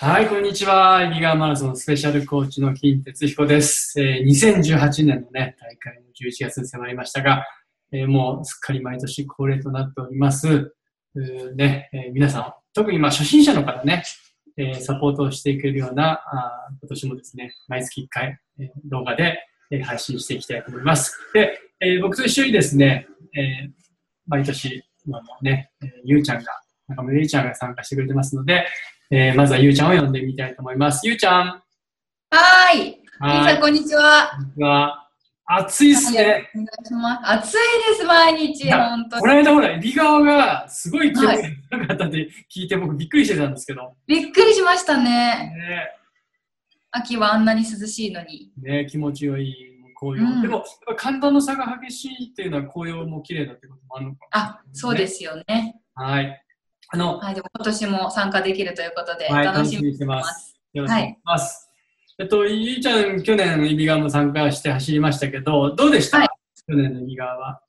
はい、こんにちは。イビガマラソンスペシャルコーチの金哲彦です。えー2018年のね、大会の11月に迫りましたが、えーもうすっかり毎年恒例となっております。ね、えー皆さん、特にまあ初心者の方ね、えーサポートをしていけるような、あ今年もですね、毎月1回、えー動画で、えー配信していきたいと思います。で、えー僕と一緒にですね、えー毎年、今もね、えーゆうちゃんが、中村ゆうちゃんが参加してくれてますので、えーまずはゆうちゃんを呼んでみたいと思います。ゆうちゃん。はーい。皆はい。さん、こんにちは。こんにちは。暑いっすね。お願いします。暑いです、毎日。本当この間ほら、エビ側がすごい気温がかったって聞いて僕びっくりしてたんですけど。びっくりしましたね。ね秋はあんなに涼しいのに。ね気持ちよい紅葉。うんでも、寒暖の差が激しいっていうのは紅葉も綺麗だってこともあるのかあ、そうですよね。な。はい。あの、はい、でも今年も参加できるということで、はい、楽しみにしてま。ますす。よろしくお願いします。えっと、ゆうちゃん、去年、エビ側も参加して走りましたけど、どうでした、はい去年のエビ側は。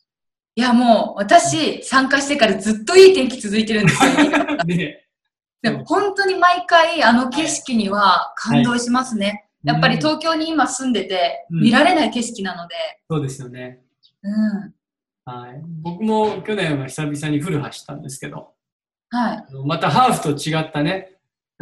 いや、もう、私、参加してからずっといい天気続いてるんですよ。ねでも、本当に毎回、あの景色には感動しますね。やっぱりうん東京に今住んでて、うん見られない景色なので、そうですよね。うん。はい。僕も去年は久々にフル走ったんですけど、はい。またハーフと違ったね、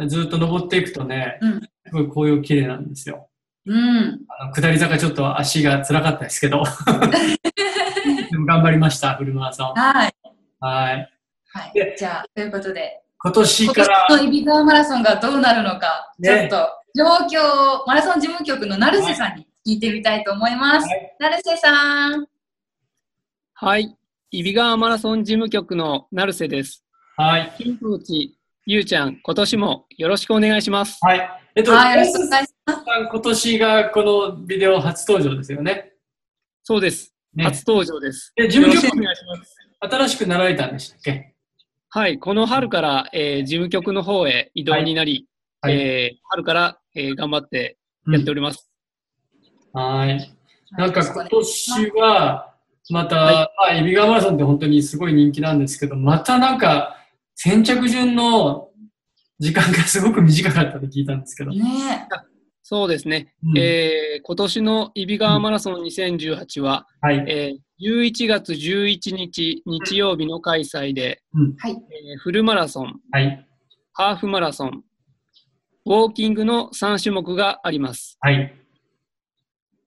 ずっと登っていくとね、うんすごい紅葉綺麗なんですよ。うん。あの下り坂ちょっと足が辛かったですけど、でも頑張りました、フルマラソン。はい。はい。はいで。じゃあ、ということで、今年今から、年のイビガーマラソンがどうなるのか、ねちょっと状況をマラソン事務局の成瀬さんに聞いてみたいと思います。はい成瀬さん。はい。イビガーマラソン事務局の成瀬です。はい。金コーチ、ゆうちゃん、今年もよろしくお願いします。はい。えっと、はい、よろしくお願いします。今年がこのビデオ初登場ですよね。そうです。ね初登場です。で、事務局お願いします。新しくなられたんでしたっけ？はい。この春から、えー事務局の方へ移動になり、はいはいえー春から、えー頑張ってやっております。はい。なんか今年は、また、はいまあ、エビガーマラソンって本当にすごい人気なんですけど、またなんか、先着順の時間がすごく短かったって聞いたんですけど。ねそうですね。うんえー今年のイビガーマラソン2018は、はい。えー11月11日日曜日の開催で、はい。えーフルマラソン、はい。ハーフマラソン、ウォーキングの3種目があります。はい。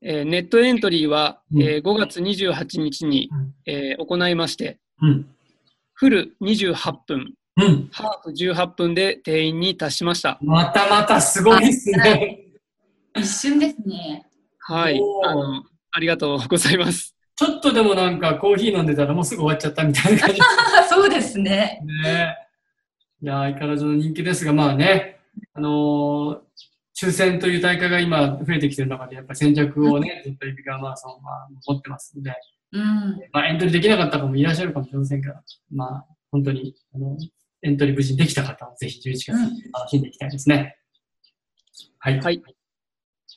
えーネットエントリーは、うんえー5月28日に、うんえー行いまして、うん。フル28分、うん。ハーフ18分で定員に達しました。またまたすごいですはね。一瞬ですね。はいあの。ありがとうございます。ちょっとでもなんかコーヒー飲んでたらもうすぐ終わっちゃったみたいな感じ そうですね。ね。いや、相変わらずの人気ですが、まあね、あのー抽選という大会が今増えてきてる中で、やっぱり先着をね、ずっとエビガーマラソンは持ってますので、うん。まあエントリーできなかった方もいらっしゃるかもしれませんが、まあ本当に、あの、エントリー無事にできた方はぜひ11月に楽しんでいきたいですね。はい。はい。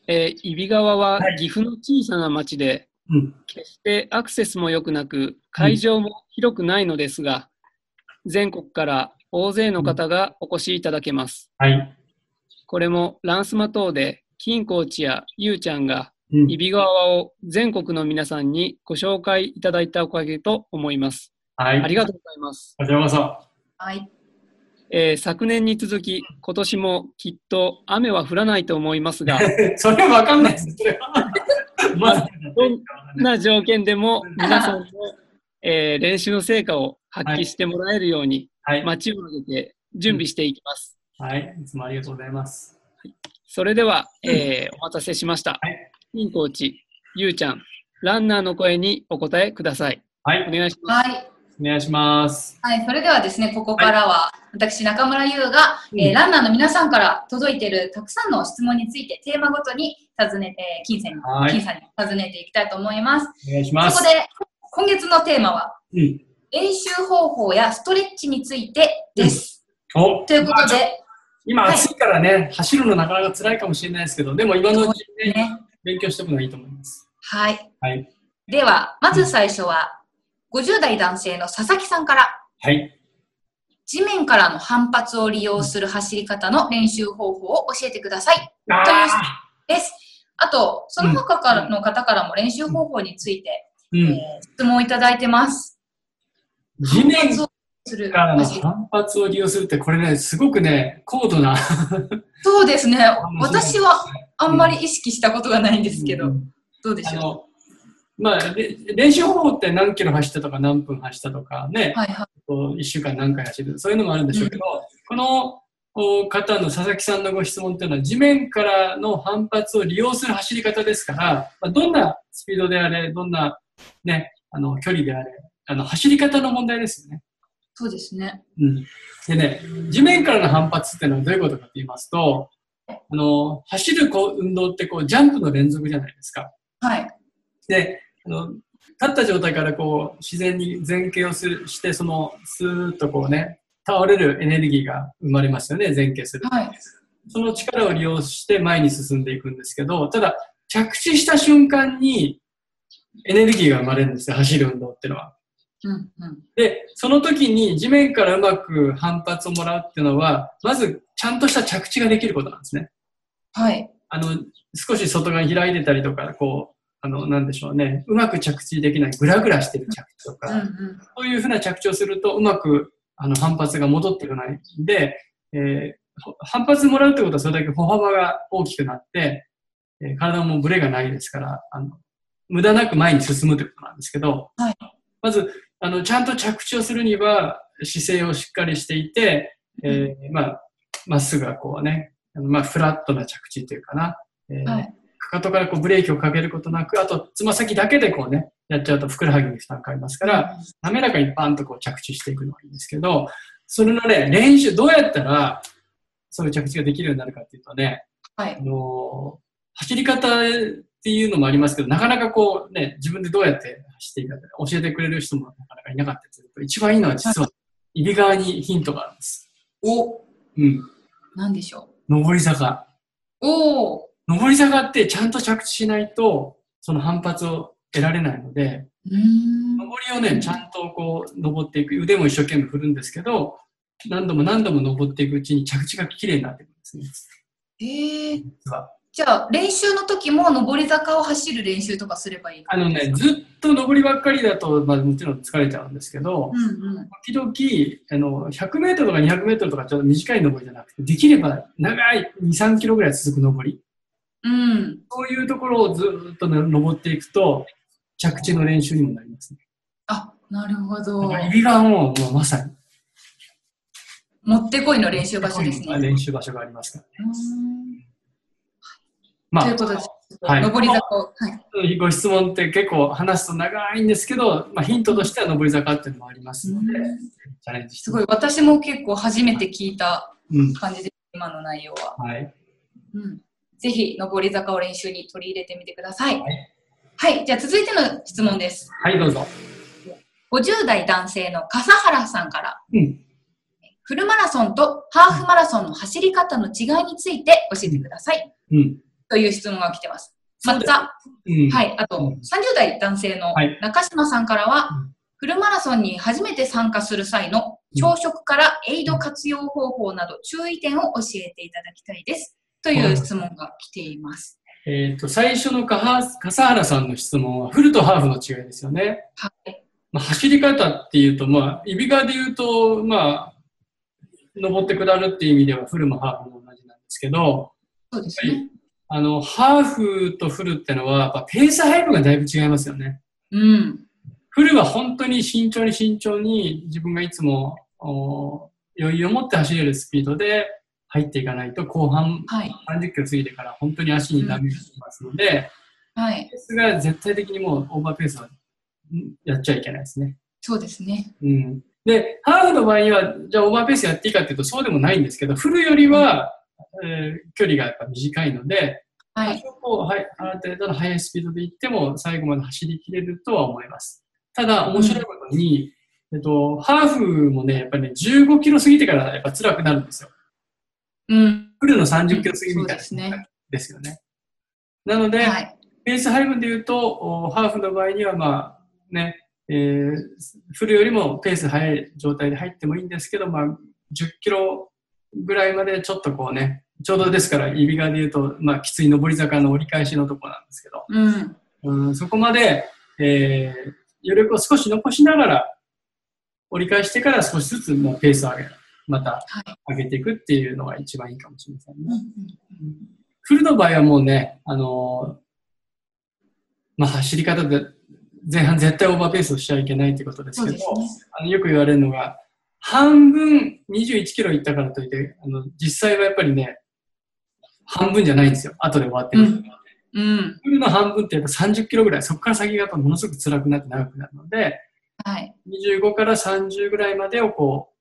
えー、揖斐川ははい岐阜の小さな町で、うん。決してアクセスも良くなく、会場も広くないのですが、全国から大勢の方がお越しいただけます。はい。これもランスマ等で、金コーチやゆうちゃんが、うん揖斐川を全国の皆さんにご紹介いただいたおかげと思います。はい。ありがとうございます。こちらこそ。はい。えー昨年に続き、今年もきっと雨は降らないと思いますが、それはわかんないです。それは。まだどんな条件でも皆さんの、えー練習の成果を発揮してもらえるように、はい。街を挙げて準備していきます。はい。いつもありがとうございます。それでは、えーお待たせしました。はい金コーチ、ゆうちゃん、ランナーの声にお答えください。はいお。願いします。はい。お願いします。はい、それではですね、ここからは、私、中村優が、うんえーランナーの皆さんから届いているたくさんの質問について、テーマごとに尋ねて、金さんに、はい金さんに尋ねていきたいと思います。お願いします。そこで、今月のテーマは、うん。練習方法やストレッチについてです。おということで、今暑いからね、走るのなかなか辛いかもしれないですけど、でも今のうちにね、ね、勉強しておくのがいいと思います。はい。はい。では、まず最初は、50代男性の佐々木さんから、はい。地面からの反発を利用する走り方の練習方法を教えてください。あというです。あと、その他からの方からも練習方法について、ーうん。えー質問をいただいてます。地面からの反発を利用するって、これね、すごくね、高度な。そうですね。私はあんまり意識したことがないんですけど、うんどうでしょあの、まあ、れ練習方法って何キロ走ったとか何分走ったとかねう。、はいはい。こう1週間何回走る、そういうのもあるんでしょうけど、このお方の佐々木さんのご質問っていうのは、地面からの反発を利用する走り方ですから、まあ、どんなスピードであれ、どんな、ね、あの距離であれ、あの走り方の問題ですよね。そうですね。うん、でね、地面からの反発っていうのはどういうことかと言いますと、あの走るこう運動ってこうジャンプの連続じゃないですか。はい。で、あの立った状態からこう自然に前傾をするして、そのスーッとこうね、倒れるエネルギーが生まれますよね、前傾する。はい。その力を利用して前に進んでいくんですけど、ただ、着地した瞬間にエネルギーが生まれるんですよ、走る運動っていうのは。うんうん。で、その時に地面からうまく反発をもらうっていうのは、まずちゃんとした着地ができることなんですね。はい。あの、少し外側に開いてたりとか、こう、あの、なんでしょうね、うまく着地できない、グラグラしてる着地とか、うんうん。そういうふうな着地をすると、うまくあの反発が戻ってこないんで、えーほ反発もらうってことはそれだけ歩幅が大きくなって、えー体もブレがないですから、あの無駄なく前に進むということなんですけど、はい。まずあの、ちゃんと着地をするには姿勢をしっかりしていて、えーまあ、まっすぐはこうね、まあ、フラットな着地というかな、えーはい。かかとからこうブレーキをかけることなく、あと、つま先だけでこうね、やっちゃうとふくらはぎに負担かかりますから、滑らかにパンとこう着地していくのがいいんですけど、それのね、練習、どうやったら、そういう着地ができるようになるかっていうとね、はいあ。のー走り方っていうのもありますけど、なかなかこうね、自分でどうやって走っていいかって教えてくれる人もなかなかいなかったりすると、一番いいのは実は、入り側にヒントがあるんです。お、うん。なんでしょ上り坂。う。おー。上り坂ってちゃんと着地しないと、その反発を得られないので。上りをね、ちゃんとこう、登っていく。腕も一生懸命振るんですけど、何度も何度も登っていくうちに着地が綺麗になってくるんですね。えー。じゃあ、練習の時も上り坂を走る練習とかすればいいあのね、ずっと上りばっかりだと、まあもちろん疲れちゃうんですけど、うんうん。時々、あの、100メートルとか200メートルとかちょっと短い上りじゃなくて、できれば長い2、3キロぐらい続く上り。うん。そういうところをずっとね登っていくと、着地の練習にもなりますね。あ、なるほだどか。ら入り側ももうまさに。もってこいの練習場所ですね。練習場所がありますから。うーんまあという、ことです。はい上り坂を。はい。ご質問って結構話すと長いんですけど、まあ、ヒントとしては上り坂っていうのもありますので、うんチャレンジしてすごい、私も結構初めて聞いたうん。感じで、今の内容は。はい。うん。ぜひ、上り坂を練習に取り入れてみてください。ははいい。じゃあ、続いての質問です。はい、どうぞ。50代男性の笠原さんから、うん。フルマラソンとハーフマラソンの走り方の違いについて教えてください。うん。という質問が来てます。また、うん。。はいい。あと、うん30代男性のはい中島さんからは、うんフルマラソンに初めて参加する際の朝食からエイド活用方法など注意点を教えていただきたいです。という質問が来ています。えっ、と、最初の笠原さんの質問は、フルとハーフの違いですよね。はい。まあ、走り方っていうと、まあ、イビガで言うと、まあ、登って下るっていう意味では、フルもハーフも同じなんですけど、そうですね。あの、ハーフとフルってのは、やっぱペース配分がだいぶ違いますよね。うん。フルは本当に慎重に慎重に自分がいつもお余裕を持って走れるスピードで入っていかないと後半はい。30キロ過ぎてから本当に足にダメージしますので、はい。ペースが絶対的にもうオーバーペースはんやっちゃいけないですね。そうですね。うん、で、ハーフの場合には、じゃあオーバーペースやっていいかっていうとそうでもないんですけど、フルよりは、えー距離がやっぱ短いので、はい。多少こうはい、ある程度の速いスピードで行っても最後まで走り切れるとは思います。ただ、面白いことに、えっと、ハーフもね、やっぱりね、15キロ過ぎてからやっぱ辛くなるんですよ。うん。フルの30キロ過ぎみたいな、ですね。ですよね。なので、はい。ペース配分で言うと、おハーフの場合には、まあ、ね、えー、フルよりもペース速い状態で入ってもいいんですけど、まあ、10キロぐらいまでちょっとこうね、ちょうどですから、指側で言うと、まあ、きつい上り坂の折り返しのところなんですけど、うん。うん、そこまで、えー、余力を少し残しながら、折り返してから少しずつもうペースを上げ、またはい。上げていくっていうのが一番いいかもしれませんね。フルの場合はもうね、あのーまあ、走り方で前半絶対オーバーペースをしちゃいけないってことですけど、ね。あのよく言われるのが、半分21キロいったからといって、あの実際はやっぱりね、半分じゃないんですよ。後で終わってる。うんうん。フルの半分ってやっぱ30キロぐらい、そこから先がものすごく辛くなって長くなるので、はい。25から30ぐらいまでをこう、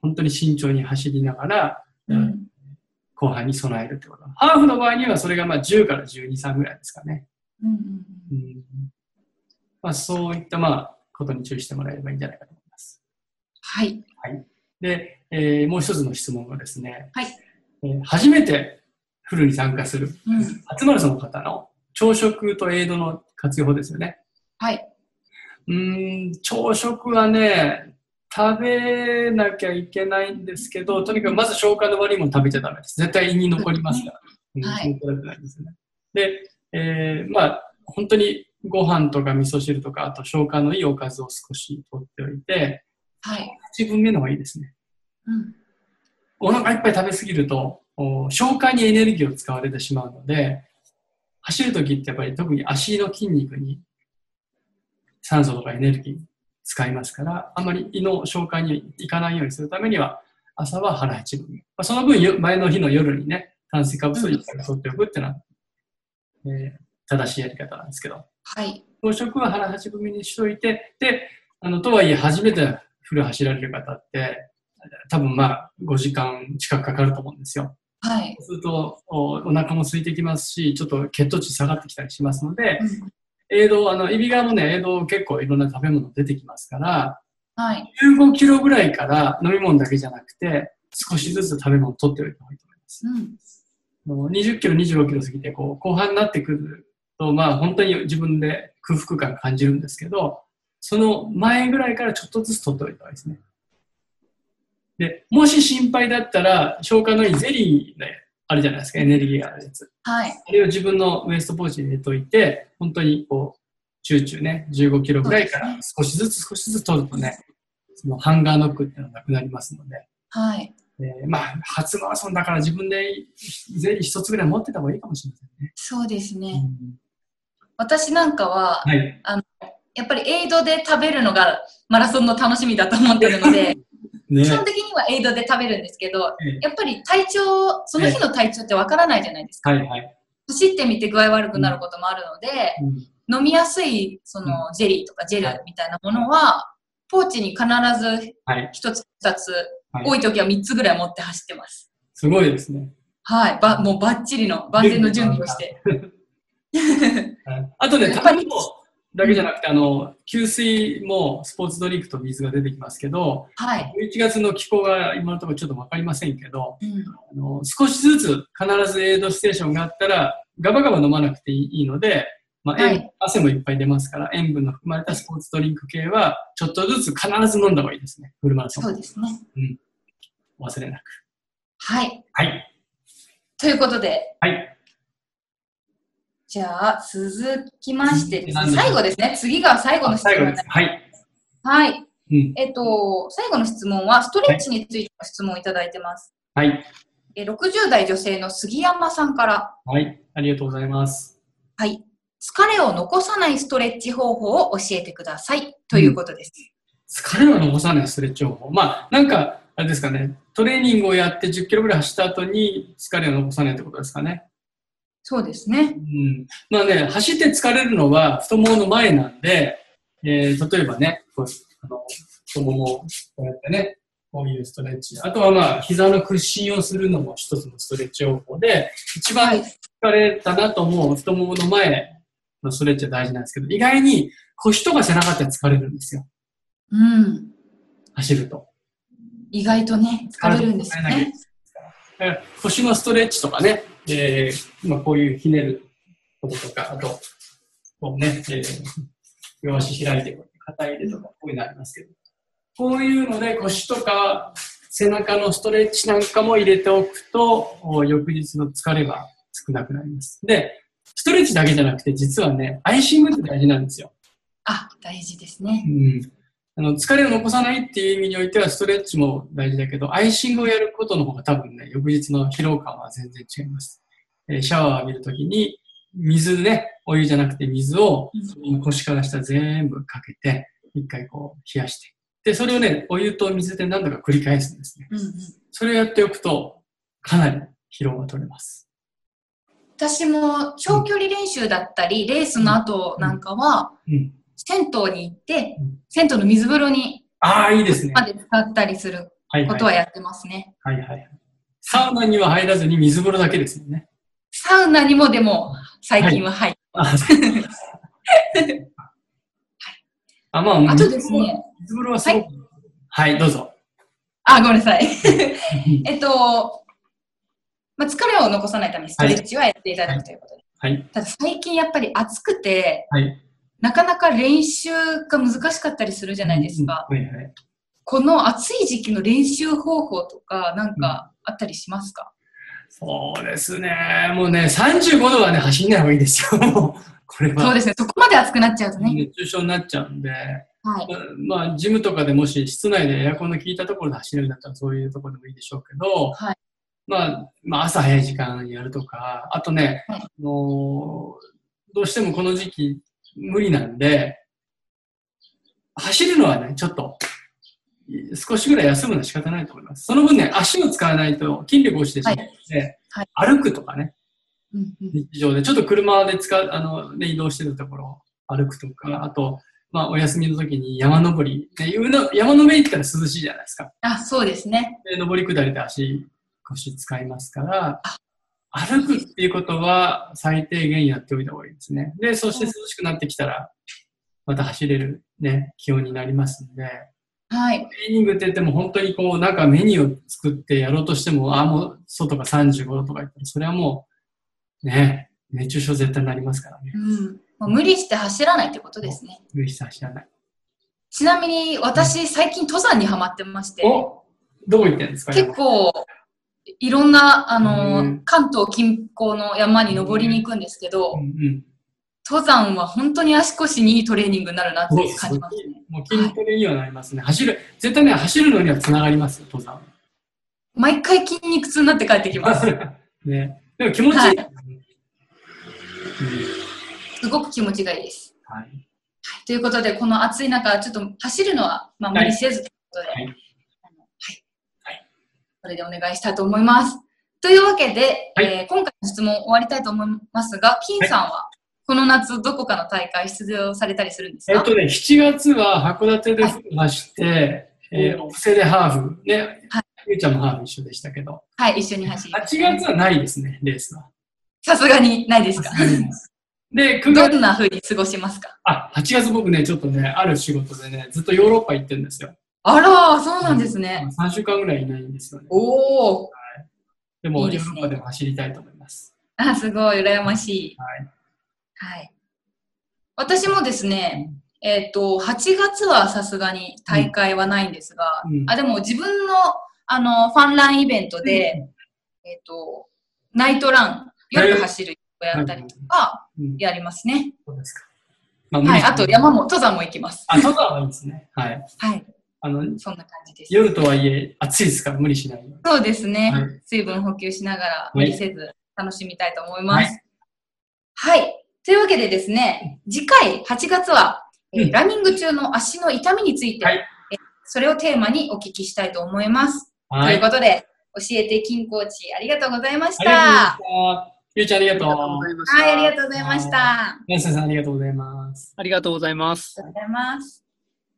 本当に慎重に走りながら、うん。後半に備えるってこと。ハーフの場合にはそれがまあ10から12、3ぐらいですかね。うんうんうんまあ、そういったまあことに注意してもらえればいいんじゃないかと思います。はい。で、えーもう一つの質問がですね、はいえー初めてフルに参加するうん。初マラソンの方の朝食とエイドの活用法ですよね。はい。うーん、朝食はね、食べなきゃいけないんですけど、とにかくまず消化の悪いもの食べちゃダメです。絶対胃に残りますから。うんはいですよね。で、えーまあ、本当にご飯とか味噌汁とか、あと消化のいいおかずを少し取っておいて、はい。8分目の方がいいですね。うん。お腹いっぱい食べ過ぎると、お消化にエネルギーを使われてしまうので、走るときってやっぱり特に足の筋肉に酸素とかエネルギー使いますから、あんまり胃の消化にいかないようにするためには、朝は腹八分目。まあ、その分よ、前の日の夜にね、炭水化物をいっぱい取っておくっていうのは、えー正しいやり方なんですけど、はい。朝食は腹八分目にしといて、で、あの、とはいえ初めてフル走られる方って、多分まあ5時間近くかかると思うんですよ。はい。そうするとおお腹も空いてきますし、ちょっと血糖値下がってきたりしますので、うんエイド、あの、エビ側もね、エイド結構いろんな食べ物出てきますから、はい。15キロぐらいから飲み物だけじゃなくて、少しずつ食べ物を取っておいた方がいいと思います。うん。もう20キロ、25キロ過ぎて、こう、後半になってくると、まあ、本当に自分で空腹感感じるんですけど、その前ぐらいからちょっとずつ取っておいた方がいいですね。で、もし心配だったら、消化のいいゼリーね、あるじゃないですか、エネルギーがあるやつ。はい。あれを自分のウエストポーチに入れといて、本当にこう、チューチューね、15キロぐらいから少しずつ少しずつ取るとね、そのハンガーノックっていうのがなくなりますので、はい。えーまあ、初マラソンだから自分でゼリー一つぐらい持ってた方がいいかもしれませんね。そうですうね。ん私なんかは、はい。やっぱりエイドで食べるのがマラソンの楽しみだと思ってるので、ね基本的にはエイドで食べるんですけど、ええやっぱり体調、その日の体調ってわからないじゃないですか。はいはい。走ってみて具合悪くなることもあるので、うん飲みやすいそのジェリーとかジェルみたいなものは、ポーチに必ずはい。一つ二つ、はい多い時は三つぐらい持って走ってます。すごいですね。はい。ば、もうバッチリの万全の準備をして。はい あとね、やっぱり食べ物だけじゃなくて、あの、給水もスポーツドリンクと水が出てきますけど、はい。11月の気候が今のところちょっとわかりませんけど、うん。あの少しずつ必ずエイドステーションがあったら、ガバガバ飲まなくていいので、まあ塩はい汗もいっぱい出ますから、塩分の含まれたスポーツドリンク系は、ちょっとずつ必ず飲んだ方がいいですね。フルマラソン。そうですね。忘れなく。はい。はい。ということで、はい。じゃあ、続きまして最後ですね。次が最後の質問です。はい。はい。うん。えっと、最後の質問は、ストレッチについての質問をいただいてます。はい。え60代女性の杉山さんから、はい。ありがとうございます。はい。疲れを残さないストレッチ方法を教えてください。ということです。疲れは残さないストレッチ方法。まあ、なんか、あれですかね、トレーニングをやって10キロぐらい走った後に疲れを残さないってことですかね。そうですねう。ん。まあね、走って疲れるのは太ももの前なんで、えー、例えばね、こうあの太ももをこうやってね、こういうストレッチ。あとはまあ、膝の屈伸をするのも一つのストレッチ方法で、一番疲れたなと思う太ももの前のストレッチは大事なんですけど、意外に腰とか背中って疲れるんですよ。うん。走ると。意外とね、疲れるんですよね。腰のストレッチとかね、えーまあ、こういうひねることとか、あと、こうね、えー両足開いて、肩入れとかこういうのありますけど、こういうので腰とか背中のストレッチなんかも入れておくと、お翌日の疲れが少なくなります。で、ストレッチだけじゃなくて、実はね、アイシングって大事なんですよ。あ、大事ですねう。ん。あの、疲れを残さないっていう意味においては、ストレッチも大事だけど、アイシングをやることの方が多分ね、翌日の疲労感は全然違います。えーシャワーを浴びるときに、水ね、お湯じゃなくて水を腰から下全部かけて、一回こう冷やして。で、それをね、お湯と水で何度か繰り返すんですね。うんうん。それをやっておくと、かなり疲労が取れます。私も長距離練習だったり、レースの後なんかは、うん。銭湯に行ってうん、銭湯の水風呂にああ、いいですね。まで使ったりするはいはい。ことはやってますね。はいはいはい。サウナには入らずに水風呂だけですよね。サウナにもでも最近は入ってあ、そう あまあ、あとですね、水風呂はすごく、はい、どうぞ。あ、ごめんなさい。えっと、まあ、疲れを残さないためにストレッチはやっていただくということで。はい、ただ最近やっぱり暑くて、はい。なかなか練習が難しかったりするじゃないですか。うんはいはい。この暑い時期の練習方法とか、なんかあったりしますか、そうですね。もうね、35度はね、走んない方がいいですよ。これは。そうですね。そこまで暑くなっちゃうとね。熱中症になっちゃうんで、はい。まあ、ジムとかでもし室内でエアコンの効いたところで走れるんだったらそういうところでもいいでしょうけど、はいまあ、まあ、朝早い時間やるとか、あとね、はいあのどうしてもこの時期無理なんで、走るのはね、ちょっと、少しぐらい休むのは仕方ないと思います。その分ね、足を使わないと筋力落ちてしまうので、はい歩くとかね、うんうん日常で、ちょっと車で使う、あの、ね、移動してるところを歩くとか、あと、まあ、お休みの時に山登り、ね、山の上行ったら涼しいじゃないですか。あ、そうですね。で、登り下りで足、腰使いますから、歩くっていうことは最低限やっておいた方がいいですね。で、そして涼しくなってきたら、また走れるね、気温になりますんで、はい。トレーニングって言っても本当にこう、なんかメニューを作ってやろうとしても、あ、もう外が35度とか言ったら、それはもう、ね、熱中症絶対になりますからね。うん。もう無理して走らないってことですね。無理して走らない。ちなみに私、最近登山にハマってまして、おどこ行ってんですか？結構、いろんな、あの、うん関東近郊の山に登りに行くんですけど、うんうん。登山は本当に足腰にいいトレーニングになるなって感じますね。もう筋トレにはなりますね。走る、絶対ね、走るのにはつながりますよ、登山。毎回筋肉痛になって帰ってきます。ね。でも気持ちいい。はいうんすごく気持ちがいいです。はい。ということで、この暑い中、ちょっと走るのは、まあ、無理せずということで、それでお願いしたいと思います。というわけで、はいえー今回の質問終わりたいと思いますが、金さんは、この夏、どこかの大会出場されたりするんですか、えっとね、7月は函館で走って、えー、おオプセでハーフ。ね、はゆうちゃんもハーフ一緒でしたけど。はい、一緒に走り8ました月はないですね、レースは。さすがにないですか？で、9ど月、んな風に過ごしますか？あ、8月僕ね、ちょっとね、ある仕事でね、ずっとヨーロッパ行ってるんですよ。あら、そうなんですね。3週間ぐらいいないんですよね。おー。でも、いいでヨーロッパでも走りたいと思います。あ、すごい、羨ましい。はい。はい。私もですね、えっ、と、8月はさすがに大会はないんですが、うんあ、でも自分の、あの、ファンランイベントで、えっ、と、ナイトラン、夜走るをやったりとか、うん、やりますね。そうですか。まあはい。あと、山も。も、登山も行きます。あ、登山はいいですね。はい。はい。あの、そんな感じです。夜とはいえ、暑いですから無理しないように。そうですね。はい水分補給しながら、い無理せず楽しみたいと思います。はい。というわけでですね、次回8月は、えーうんランニング中の足の痛みについて、はいえーそれをテーマにお聞きしたいと思います。はい。ということで、教えて金コーチありがとうございました。ありがとうございました。ゆうちゃんありがとう。はい、ありがとうございました。ありナンセさんありがとうございます。ありがとうございます。がとうございます。